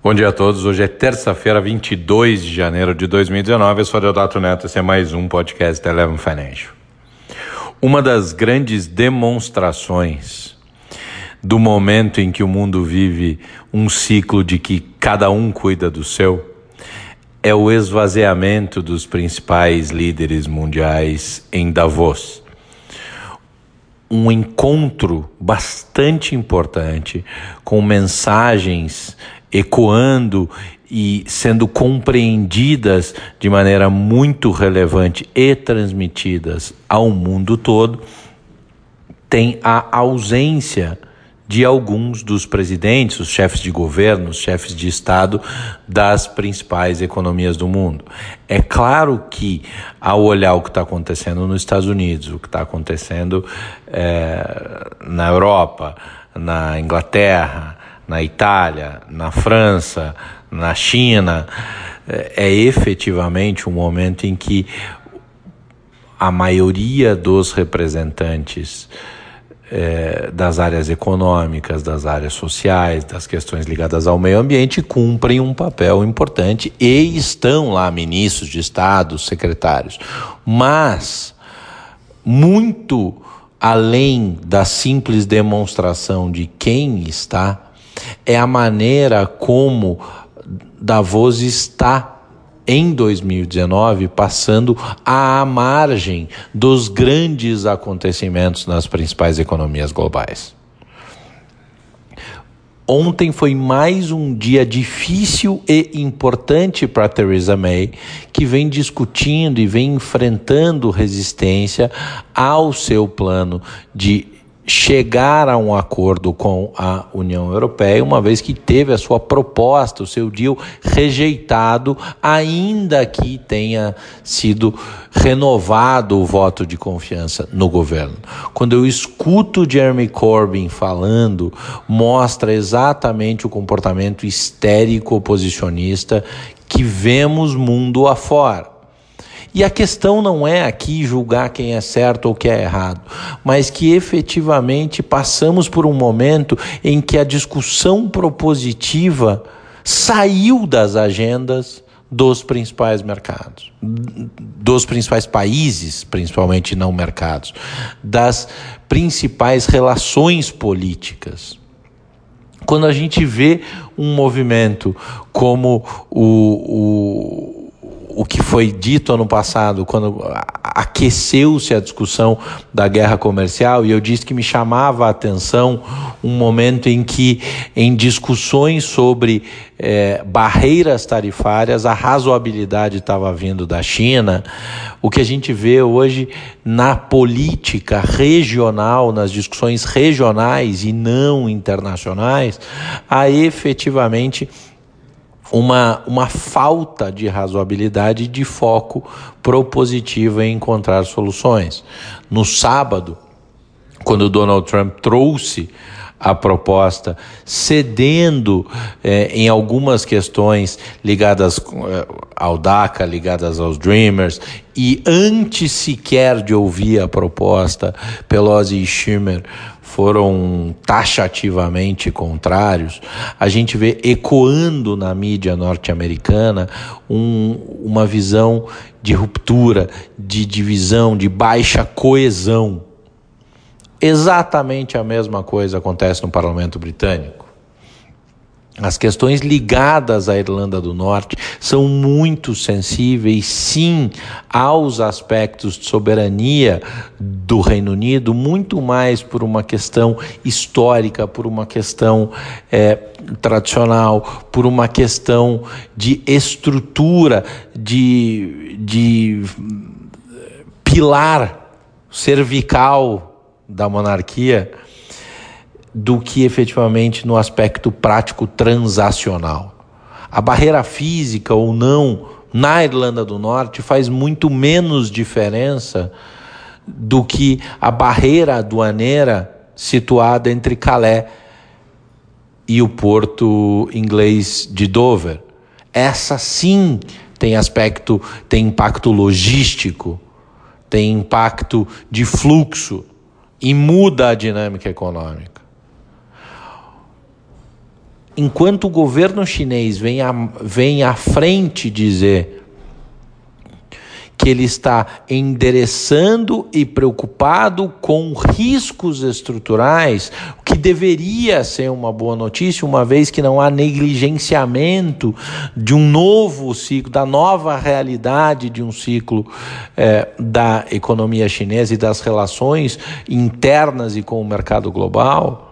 Bom dia a todos. Hoje é terça-feira, 22 de janeiro de 2019. Eu sou Deodato Neto. Esse é mais um podcast da Eleven Financial. Uma das grandes demonstrações do momento em que o mundo vive um ciclo de que cada um cuida do seu é o esvaziamento dos principais líderes mundiais em Davos. Um encontro bastante importante com mensagens ecoando e sendo compreendidas de maneira muito relevante e transmitidas ao mundo todo, tem a ausência de alguns dos presidentes, os chefes de governo, os chefes de Estado das principais economias do mundo. É claro que, ao olhar o que está acontecendo nos Estados Unidos, o que está acontecendo é, na Europa, na Inglaterra, na Itália, na França, na China, é, é efetivamente um momento em que a maioria dos representantes é, das áreas econômicas, das áreas sociais, das questões ligadas ao meio ambiente cumprem um papel importante e estão lá ministros de Estado, secretários. Mas, muito além da simples demonstração de quem está é a maneira como Davos está em 2019 passando à margem dos grandes acontecimentos nas principais economias globais. Ontem foi mais um dia difícil e importante para Theresa May, que vem discutindo e vem enfrentando resistência ao seu plano de chegar a um acordo com a União Europeia, uma vez que teve a sua proposta, o seu deal rejeitado, ainda que tenha sido renovado o voto de confiança no governo. Quando eu escuto Jeremy Corbyn falando, mostra exatamente o comportamento histérico oposicionista que vemos mundo afora. E a questão não é aqui julgar quem é certo ou quem é errado, mas que efetivamente passamos por um momento em que a discussão propositiva saiu das agendas dos principais mercados, dos principais países, principalmente não mercados, das principais relações políticas. Quando a gente vê um movimento como o, o o que foi dito ano passado, quando aqueceu-se a discussão da guerra comercial, e eu disse que me chamava a atenção um momento em que, em discussões sobre é, barreiras tarifárias, a razoabilidade estava vindo da China. O que a gente vê hoje na política regional, nas discussões regionais e não internacionais, há efetivamente uma, uma falta de razoabilidade e de foco propositivo em encontrar soluções. No sábado, quando Donald Trump trouxe a proposta, cedendo eh, em algumas questões ligadas eh, ao DACA, ligadas aos Dreamers, e antes sequer de ouvir a proposta, Pelosi e Schumer foram taxativamente contrários, a gente vê ecoando na mídia norte-americana um, uma visão de ruptura, de divisão, de baixa coesão. Exatamente a mesma coisa acontece no parlamento britânico. As questões ligadas à Irlanda do Norte são muito sensíveis, sim, aos aspectos de soberania do Reino Unido, muito mais por uma questão histórica, por uma questão é, tradicional, por uma questão de estrutura, de, de pilar cervical da monarquia do que efetivamente no aspecto prático transacional. A barreira física ou não na Irlanda do Norte faz muito menos diferença do que a barreira aduaneira situada entre Calais e o porto inglês de Dover. Essa sim tem aspecto, tem impacto logístico, tem impacto de fluxo e muda a dinâmica econômica. Enquanto o governo chinês vem, a, vem à frente dizer que ele está endereçando e preocupado com riscos estruturais, o que deveria ser uma boa notícia, uma vez que não há negligenciamento de um novo ciclo, da nova realidade de um ciclo é, da economia chinesa e das relações internas e com o mercado global.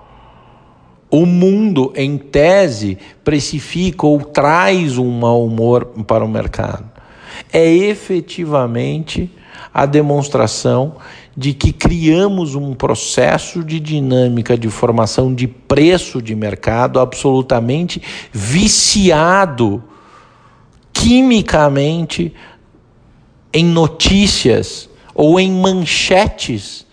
O mundo, em tese, precifica ou traz um mau humor para o mercado. É efetivamente a demonstração de que criamos um processo de dinâmica de formação de preço de mercado absolutamente viciado quimicamente em notícias ou em manchetes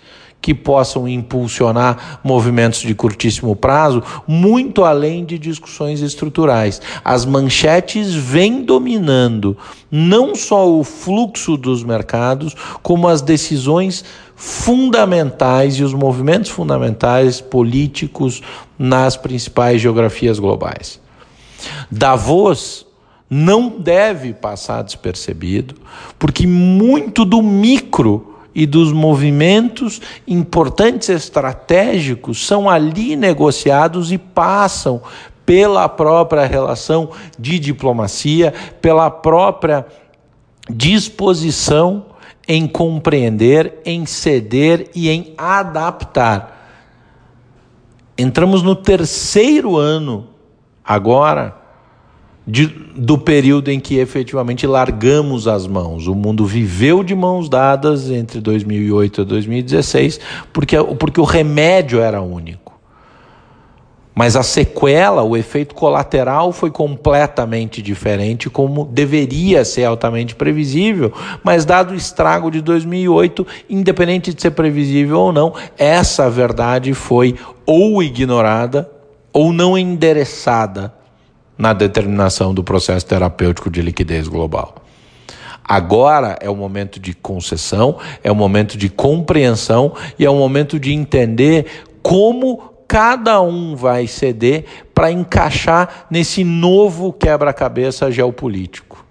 que possam impulsionar movimentos de curtíssimo prazo, muito além de discussões estruturais. As manchetes vêm dominando não só o fluxo dos mercados, como as decisões fundamentais e os movimentos fundamentais políticos nas principais geografias globais. Davos não deve passar despercebido, porque muito do micro e dos movimentos importantes estratégicos são ali negociados e passam pela própria relação de diplomacia, pela própria disposição em compreender, em ceder e em adaptar. Entramos no terceiro ano agora de, do período em que efetivamente largamos as mãos. O mundo viveu de mãos dadas entre 2008 e 2016 porque, porque o remédio era único. Mas a sequela, o efeito colateral foi completamente diferente, como deveria ser altamente previsível, mas dado o estrago de 2008, independente de ser previsível ou não, essa verdade foi ou ignorada ou não endereçada na determinação do processo terapêutico de liquidez global. Agora é o momento de concessão, é o momento de compreensão e é o momento de entender como cada um vai ceder para encaixar nesse novo quebra-cabeça geopolítico.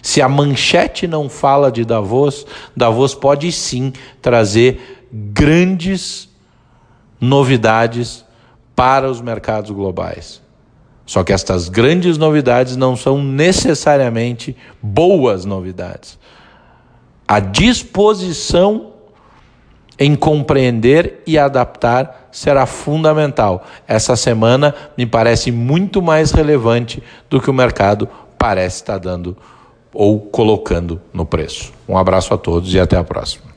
Se a manchete não fala de Davos, Davos pode sim trazer grandes novidades para os mercados globais. Só que estas grandes novidades não são necessariamente boas novidades. A disposição em compreender e adaptar será fundamental. Essa semana me parece muito mais relevante do que o mercado parece estar dando ou colocando no preço. Um abraço a todos e até a próxima.